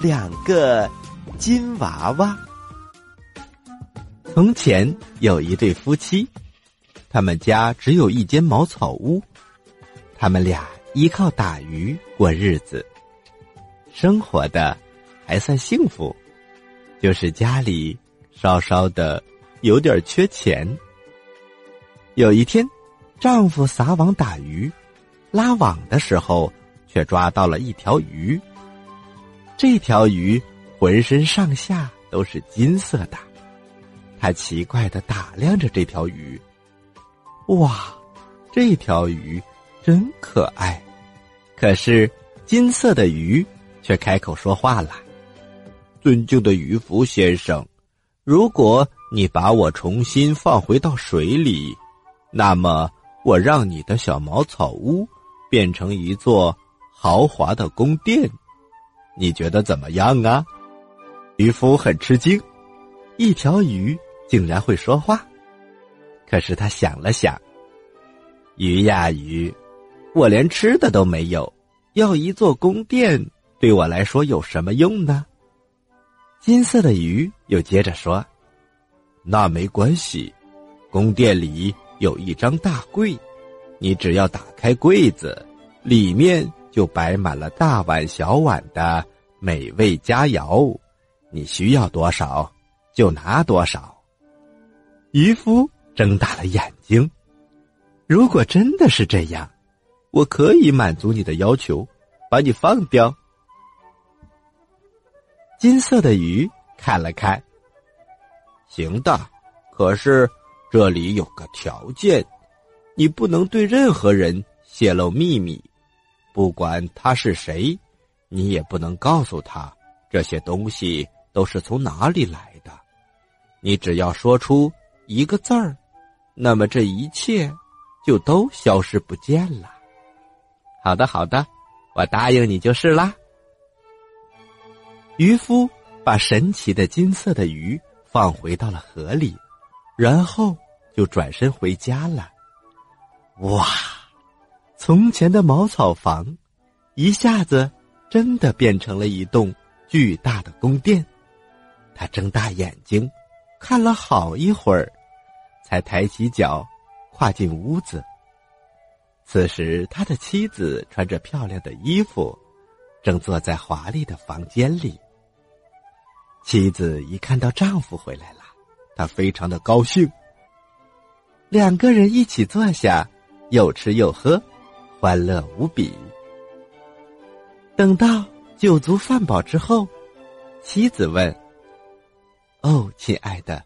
两个金娃娃。从前有一对夫妻，他们家只有一间茅草屋，他们俩依靠打鱼过日子，生活的还算幸福，就是家里稍稍的有点缺钱。有一天，丈夫撒网打鱼，拉网的时候却抓到了一条鱼。这条鱼浑身上下都是金色的。他奇怪的打量着这条鱼，哇，这条鱼真可爱。可是金色的鱼却开口说话了：“尊敬的渔夫先生，如果你把我重新放回到水里，那么我让你的小茅草屋变成一座豪华的宫殿，你觉得怎么样啊？”渔夫很吃惊，一条鱼。竟然会说话，可是他想了想，鱼呀鱼，我连吃的都没有，要一座宫殿对我来说有什么用呢？金色的鱼又接着说：“那没关系，宫殿里有一张大柜，你只要打开柜子，里面就摆满了大碗小碗的美味佳肴，你需要多少就拿多少。”渔夫睁大了眼睛。如果真的是这样，我可以满足你的要求，把你放掉。金色的鱼看了看，行的，可是这里有个条件，你不能对任何人泄露秘密，不管他是谁，你也不能告诉他这些东西都是从哪里来的。你只要说出。一个字儿，那么这一切就都消失不见了。好的，好的，我答应你就是啦。渔夫把神奇的金色的鱼放回到了河里，然后就转身回家了。哇！从前的茅草房，一下子真的变成了一栋巨大的宫殿。他睁大眼睛，看了好一会儿。才抬起脚，跨进屋子。此时，他的妻子穿着漂亮的衣服，正坐在华丽的房间里。妻子一看到丈夫回来了，她非常的高兴。两个人一起坐下，又吃又喝，欢乐无比。等到酒足饭饱之后，妻子问：“哦，亲爱的，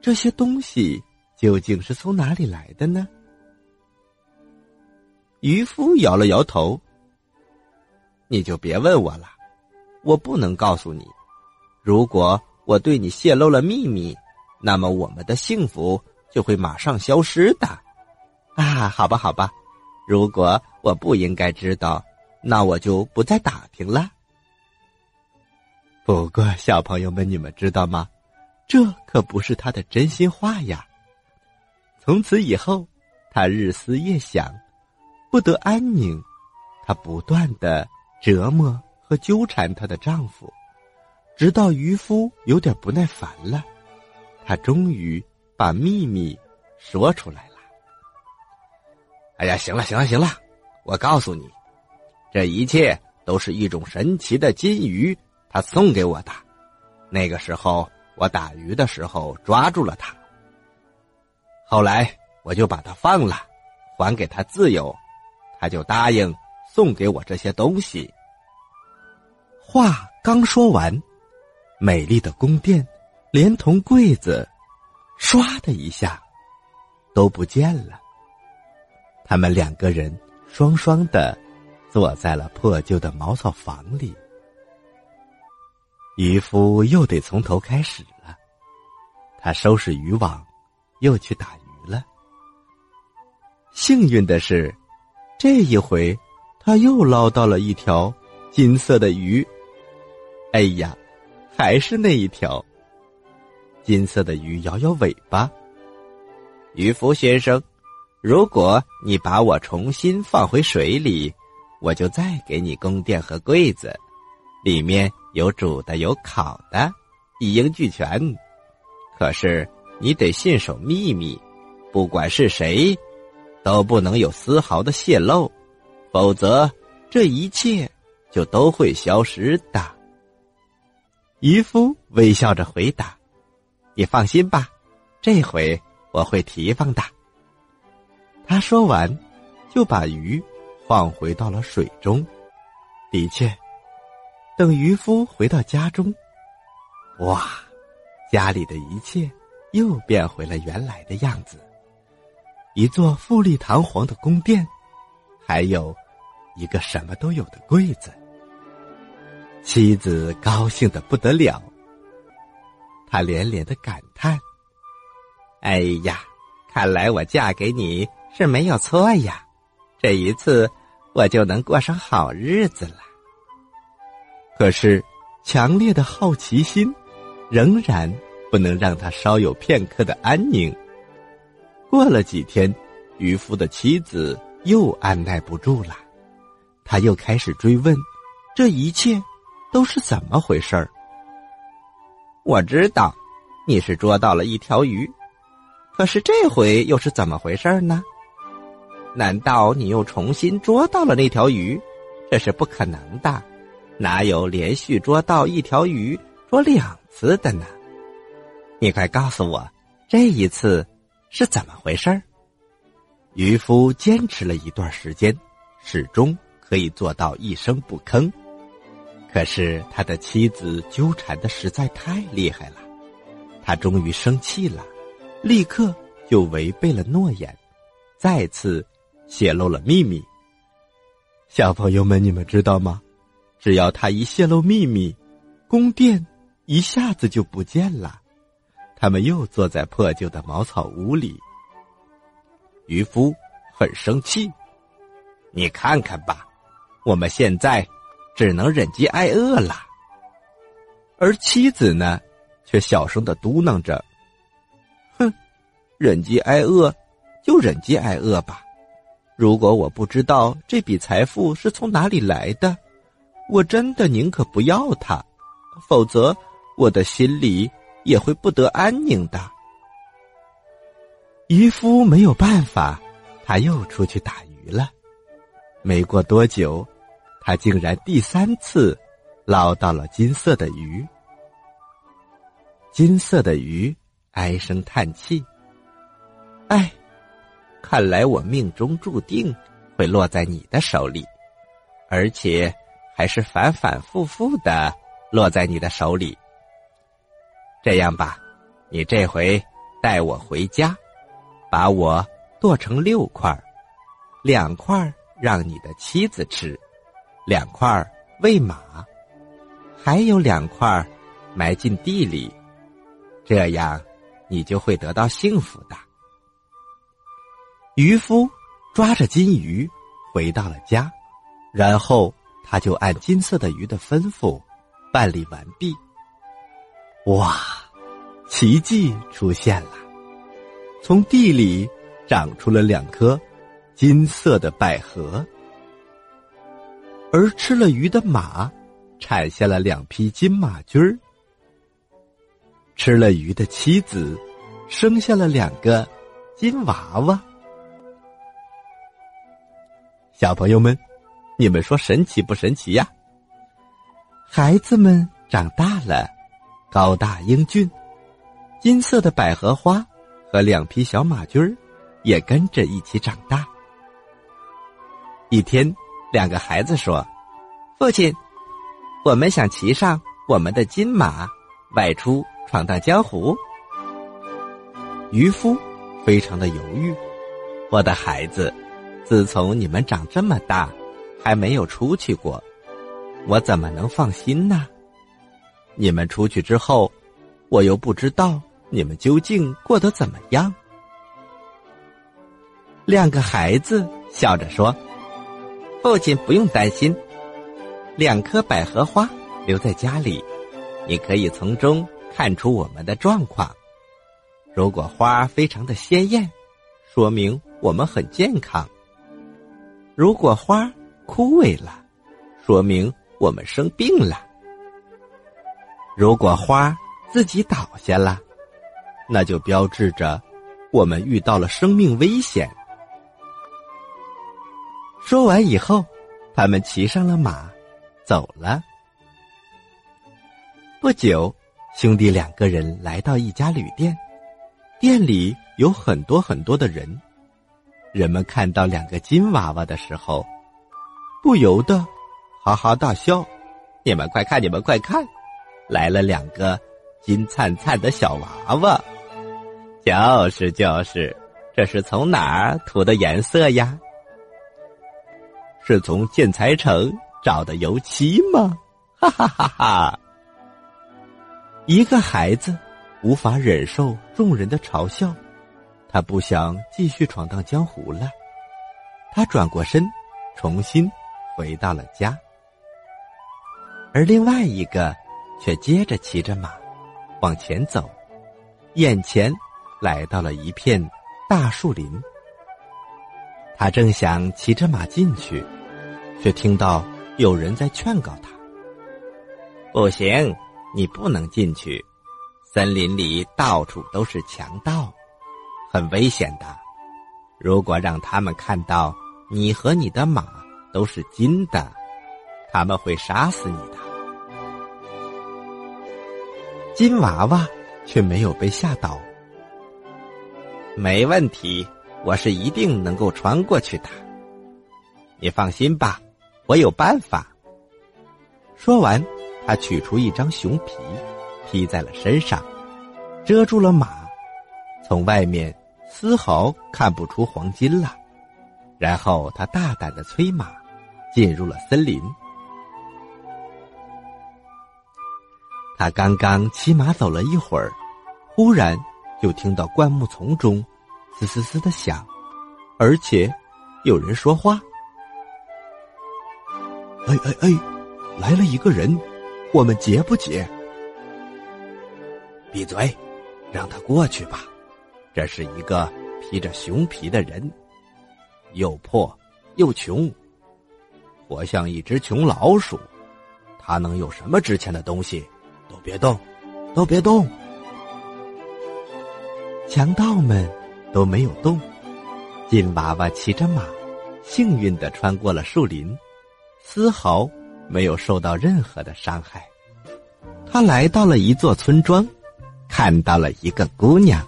这些东西？”究竟是从哪里来的呢？渔夫摇了摇头。你就别问我了，我不能告诉你。如果我对你泄露了秘密，那么我们的幸福就会马上消失的。啊，好吧，好吧。如果我不应该知道，那我就不再打听了。不过，小朋友们，你们知道吗？这可不是他的真心话呀。从此以后，她日思夜想，不得安宁。她不断的折磨和纠缠她的丈夫，直到渔夫有点不耐烦了，他终于把秘密说出来了。哎呀，行了，行了，行了，我告诉你，这一切都是一种神奇的金鱼，他送给我的。那个时候，我打鱼的时候抓住了它。后来我就把它放了，还给他自由，他就答应送给我这些东西。话刚说完，美丽的宫殿连同柜子，唰的一下都不见了。他们两个人双双的坐在了破旧的茅草房里。渔夫又得从头开始了，他收拾渔网。又去打鱼了。幸运的是，这一回他又捞到了一条金色的鱼。哎呀，还是那一条。金色的鱼摇摇尾巴。渔夫先生，如果你把我重新放回水里，我就再给你宫殿和柜子，里面有煮的，有烤的，一应俱全。可是你得信守秘密，不管是谁，都不能有丝毫的泄露，否则这一切就都会消失的。渔夫微笑着回答：“你放心吧，这回我会提防的。”他说完，就把鱼放回到了水中。的确。等渔夫回到家中，哇，家里的一切又变回了原来的样子。一座富丽堂皇的宫殿，还有一个什么都有的柜子。妻子高兴的不得了，她连连的感叹：“哎呀，看来我嫁给你是没有错呀！这一次，我就能过上好日子了。”可是，强烈的好奇心，仍然不能让他稍有片刻的安宁。过了几天，渔夫的妻子又按耐不住了，他又开始追问：这一切都是怎么回事儿？我知道，你是捉到了一条鱼，可是这回又是怎么回事呢？难道你又重新捉到了那条鱼？这是不可能的。哪有连续捉到一条鱼捉两次的呢？你快告诉我，这一次是怎么回事？渔夫坚持了一段时间，始终可以做到一声不吭。可是他的妻子纠缠的实在太厉害了，他终于生气了，立刻就违背了诺言，再次泄露了秘密。小朋友们，你们知道吗？只要他一泄露秘密，宫殿一下子就不见了。他们又坐在破旧的茅草屋里。渔夫很生气，你看看吧，我们现在只能忍饥挨饿了。而妻子呢，却小声的嘟囔着：“哼，忍饥挨饿就忍饥挨饿吧。如果我不知道这笔财富是从哪里来的。”我真的宁可不要它，否则我的心里也会不得安宁的。渔夫没有办法，他又出去打鱼了。没过多久，他竟然第三次捞到了金色的鱼。金色的鱼唉声叹气：“哎，看来我命中注定会落在你的手里，而且……”还是反反复复的落在你的手里。这样吧，你这回带我回家，把我剁成六块两块让你的妻子吃，两块喂马，还有两块埋进地里，这样你就会得到幸福的。渔夫抓着金鱼回到了家，然后。他就按金色的鱼的吩咐办理完毕。哇，奇迹出现了！从地里长出了两颗金色的百合，而吃了鱼的马产下了两匹金马驹儿。吃了鱼的妻子生下了两个金娃娃。小朋友们。你们说神奇不神奇呀？孩子们长大了，高大英俊，金色的百合花和两匹小马驹儿也跟着一起长大。一天，两个孩子说：“父亲，我们想骑上我们的金马，外出闯荡江湖。”渔夫非常的犹豫：“我的孩子，自从你们长这么大。”还没有出去过，我怎么能放心呢？你们出去之后，我又不知道你们究竟过得怎么样。两个孩子笑着说：“父亲不用担心，两棵百合花留在家里，你可以从中看出我们的状况。如果花非常的鲜艳，说明我们很健康；如果花……”枯萎了，说明我们生病了。如果花自己倒下了，那就标志着我们遇到了生命危险。说完以后，他们骑上了马，走了。不久，兄弟两个人来到一家旅店，店里有很多很多的人。人们看到两个金娃娃的时候，不由得哈哈大笑。你们快看，你们快看，来了两个金灿灿的小娃娃！就是就是，这是从哪儿涂的颜色呀？是从建材城找的油漆吗？哈哈哈哈！一个孩子无法忍受众人的嘲笑，他不想继续闯荡江湖了。他转过身，重新回到了家。而另外一个却接着骑着马往前走，眼前来到了一片大树林。他正想骑着马进去，却听到有人在劝告他：“不行。”你不能进去，森林里到处都是强盗，很危险的。如果让他们看到你和你的马都是金的，他们会杀死你的。金娃娃却没有被吓倒。没问题，我是一定能够穿过去的。你放心吧，我有办法。说完。他取出一张熊皮，披在了身上，遮住了马，从外面丝毫看不出黄金了。然后他大胆的催马，进入了森林。他刚刚骑马走了一会儿，忽然就听到灌木丛中“嘶嘶嘶”的响，而且有人说话：“哎哎哎，来了一个人。”我们结不结？闭嘴，让他过去吧。这是一个披着熊皮的人，又破又穷，活像一只穷老鼠。他能有什么值钱的东西？都别动，都别动！强盗们都没有动。金娃娃骑着马，幸运的穿过了树林，丝毫。没有受到任何的伤害，他来到了一座村庄，看到了一个姑娘。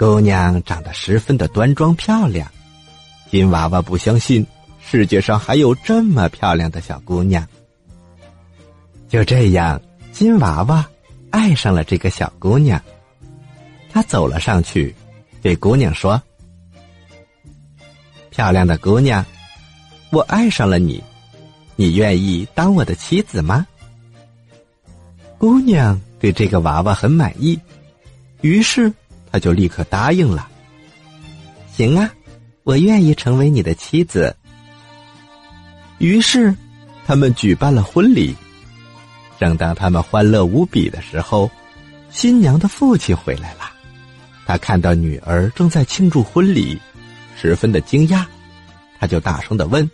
姑娘长得十分的端庄漂亮，金娃娃不相信世界上还有这么漂亮的小姑娘。就这样，金娃娃爱上了这个小姑娘。他走了上去，对姑娘说：“漂亮的姑娘，我爱上了你。”你愿意当我的妻子吗？姑娘对这个娃娃很满意，于是他就立刻答应了。行啊，我愿意成为你的妻子。于是，他们举办了婚礼。正当他们欢乐无比的时候，新娘的父亲回来了。他看到女儿正在庆祝婚礼，十分的惊讶，他就大声的问。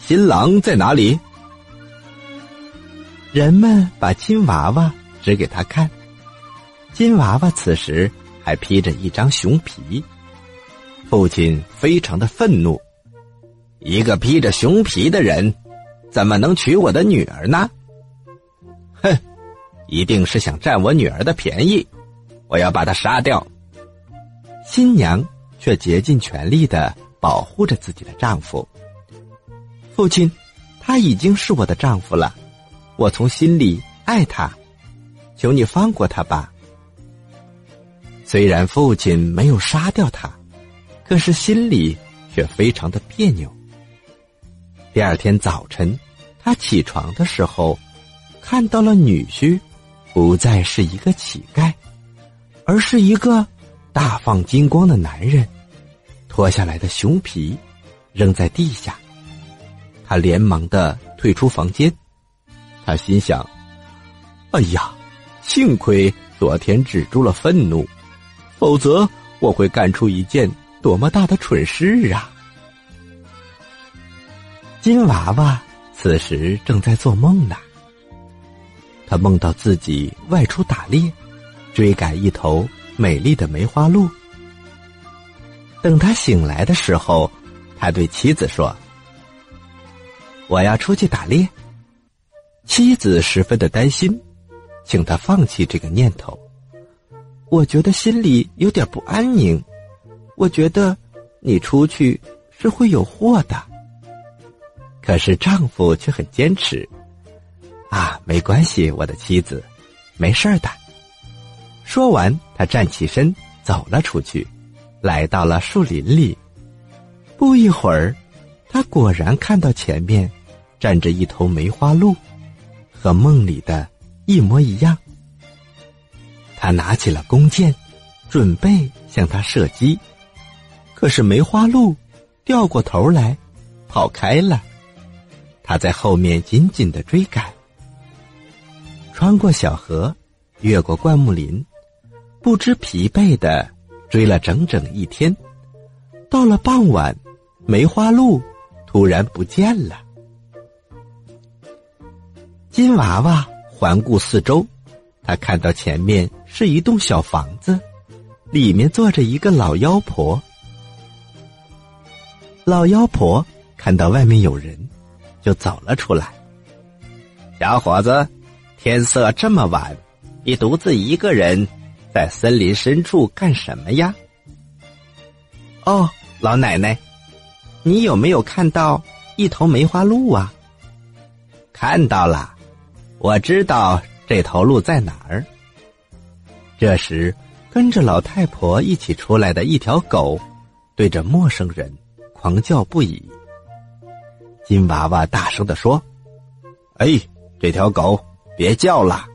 新郎在哪里？人们把金娃娃指给他看，金娃娃此时还披着一张熊皮。父亲非常的愤怒，一个披着熊皮的人，怎么能娶我的女儿呢？哼，一定是想占我女儿的便宜，我要把他杀掉。新娘却竭尽全力的保护着自己的丈夫。父亲，他已经是我的丈夫了，我从心里爱他，求你放过他吧。虽然父亲没有杀掉他，可是心里却非常的别扭。第二天早晨，他起床的时候，看到了女婿，不再是一个乞丐，而是一个大放金光的男人，脱下来的熊皮扔在地下。他连忙的退出房间，他心想：“哎呀，幸亏昨天止住了愤怒，否则我会干出一件多么大的蠢事啊！”金娃娃此时正在做梦呢，他梦到自己外出打猎，追赶一头美丽的梅花鹿。等他醒来的时候，他对妻子说：“我要出去打猎。”妻子十分的担心，请他放弃这个念头。我觉得心里有点不安宁，我觉得你出去是会有祸的。可是丈夫却很坚持。啊，没关系，我的妻子，没事的。说完，他站起身走了出去，来到了树林里。不一会儿，他果然看到前面站着一头梅花鹿，和梦里的一模一样。他拿起了弓箭，准备向他射击，可是梅花鹿掉过头来，跑开了。他在后面紧紧的追赶。穿过小河，越过灌木林，不知疲惫的追了整整一天。到了傍晚，梅花鹿突然不见了。金娃娃环顾四周，他看到前面是一栋小房子，里面坐着一个老妖婆。老妖婆看到外面有人，就走了出来。小伙子。天色这么晚，你独自一个人在森林深处干什么呀？哦，老奶奶，你有没有看到一头梅花鹿啊？看到了，我知道这头鹿在哪儿。这时，跟着老太婆一起出来的一条狗，对着陌生人狂叫不已。金娃娃大声的说：“哎，这条狗！”别叫了，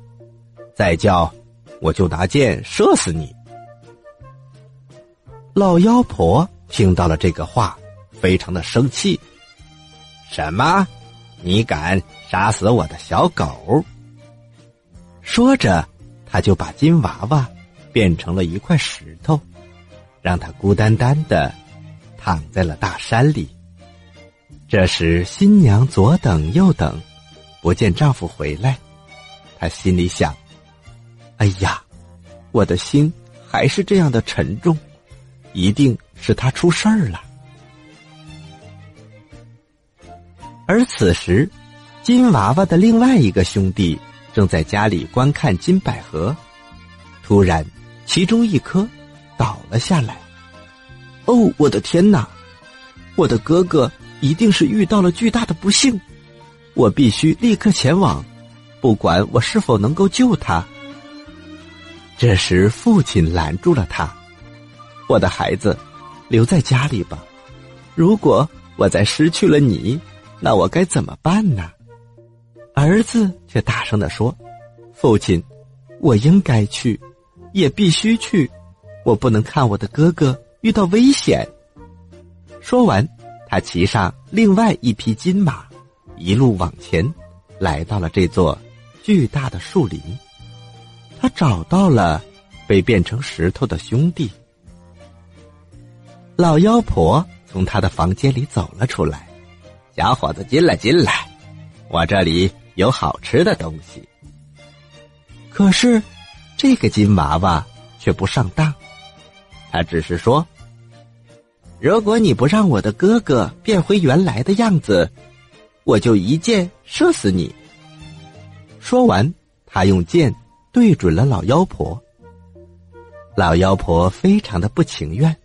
再叫，我就拿箭射死你！老妖婆听到了这个话，非常的生气。什么？你敢杀死我的小狗？说着，他就把金娃娃变成了一块石头，让他孤单单的躺在了大山里。这时，新娘左等右等，不见丈夫回来。她心里想：“哎呀，我的心还是这样的沉重，一定是他出事儿了。”而此时，金娃娃的另外一个兄弟正在家里观看金百合，突然，其中一颗倒了下来。哦，我的天哪！我的哥哥一定是遇到了巨大的不幸，我必须立刻前往。不管我是否能够救他，这时父亲拦住了他：“我的孩子，留在家里吧。如果我再失去了你，那我该怎么办呢？”儿子却大声的说：“父亲，我应该去，也必须去，我不能看我的哥哥遇到危险。”说完，他骑上另外一匹金马，一路往前，来到了这座。巨大的树林，他找到了被变成石头的兄弟。老妖婆从他的房间里走了出来，小伙子进来进来，我这里有好吃的东西。可是，这个金娃娃却不上当，他只是说：“如果你不让我的哥哥变回原来的样子，我就一箭射死你。”说完，他用剑对准了老妖婆。老妖婆非常的不情愿，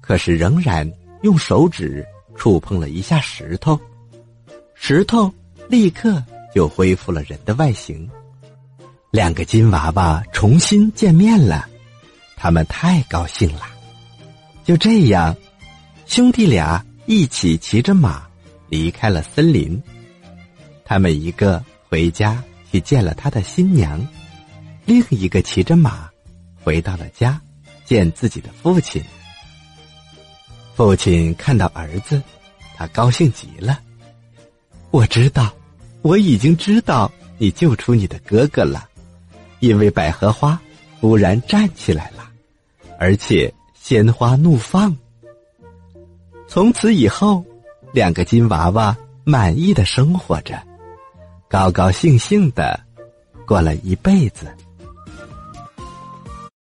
可是仍然用手指触碰了一下石头，石头立刻就恢复了人的外形。两个金娃娃重新见面了，他们太高兴了。就这样，兄弟俩一起骑着马离开了森林。他们一个回家。去见了他的新娘，另一个骑着马回到了家，见自己的父亲。父亲看到儿子，他高兴极了。我知道，我已经知道你救出你的哥哥了，因为百合花忽然站起来了，而且鲜花怒放。从此以后，两个金娃娃满意的生活着。高高兴兴的过了一辈子。